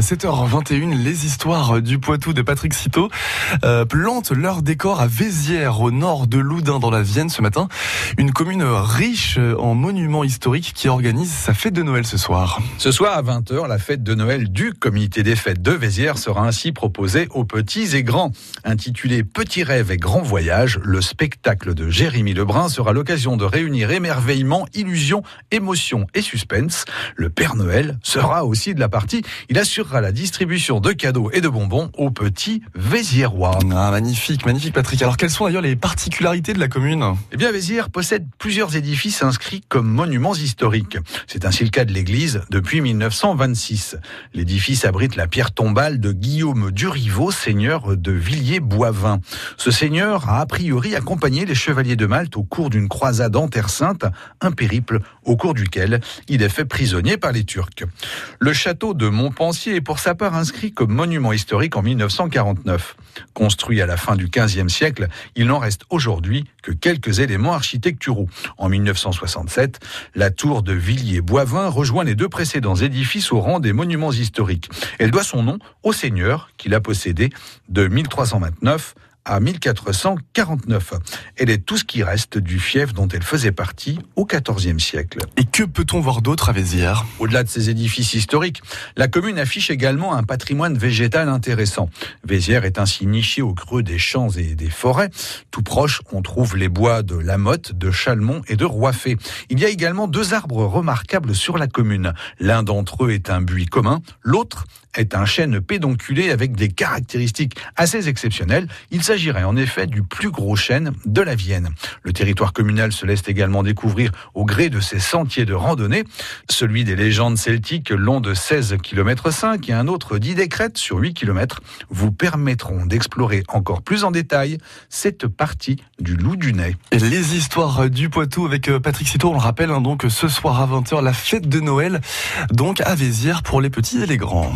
7h21, les histoires du Poitou de Patrick Citeau euh, plantent leur décor à Vézières, au nord de Loudun, dans la Vienne, ce matin. Une commune riche en monuments historiques qui organise sa fête de Noël ce soir. Ce soir à 20h, la fête de Noël du comité des fêtes de Vézières sera ainsi proposée aux petits et grands. Intitulé Petit rêve et grand voyage, le spectacle de Jérémy Lebrun sera l'occasion de réunir émerveillement, illusion, émotion et suspense. Le Père Noël sera aussi de la partie. La distribution de cadeaux et de bonbons aux petits Véziérois. Ah, magnifique, magnifique Patrick. Alors quelles sont d'ailleurs les particularités de la commune? Eh bien Vézières possède plusieurs édifices inscrits comme monuments historiques. C'est ainsi le cas de l'église depuis 1926. L'édifice abrite la pierre tombale de Guillaume Duriveau, seigneur de Villiers-Boivin. Ce seigneur a a priori accompagné les chevaliers de Malte au cours d'une croisade en Terre Sainte, un périple au cours duquel il est fait prisonnier par les Turcs. Le château de Montpensier est pour sa part inscrit comme monument historique en 1949. Construit à la fin du XVe siècle, il n'en reste aujourd'hui que quelques éléments architecturaux. En 1967, la tour de Villiers-Boivin rejoint les deux précédents édifices au rang des monuments historiques. Elle doit son nom au seigneur qui l'a possédé de 1329 à 1449. Elle est tout ce qui reste du fief dont elle faisait partie au XIVe siècle. Et que peut-on voir d'autre à Vézières? Au-delà de ces édifices historiques, la commune affiche également un patrimoine végétal intéressant. Vézières est ainsi nichée au creux des champs et des forêts. Tout proche, on trouve les bois de La Motte, de Chalmont et de Roifet. Il y a également deux arbres remarquables sur la commune. L'un d'entre eux est un buis commun, l'autre est un chêne pédonculé avec des caractéristiques assez exceptionnelles. Il s'agirait en effet du plus gros chêne de la Vienne. Le territoire communal se laisse également découvrir au gré de ses sentiers de randonnée. Celui des légendes celtiques long de 16 km 5 et un autre d'idées crêtes sur 8 km vous permettront d'explorer encore plus en détail cette partie du Loup du Nez. Les histoires du Poitou avec euh, Patrick Citeau, on le rappelle hein, donc ce soir à 20h la fête de Noël donc à Vézières pour les petits et les grands.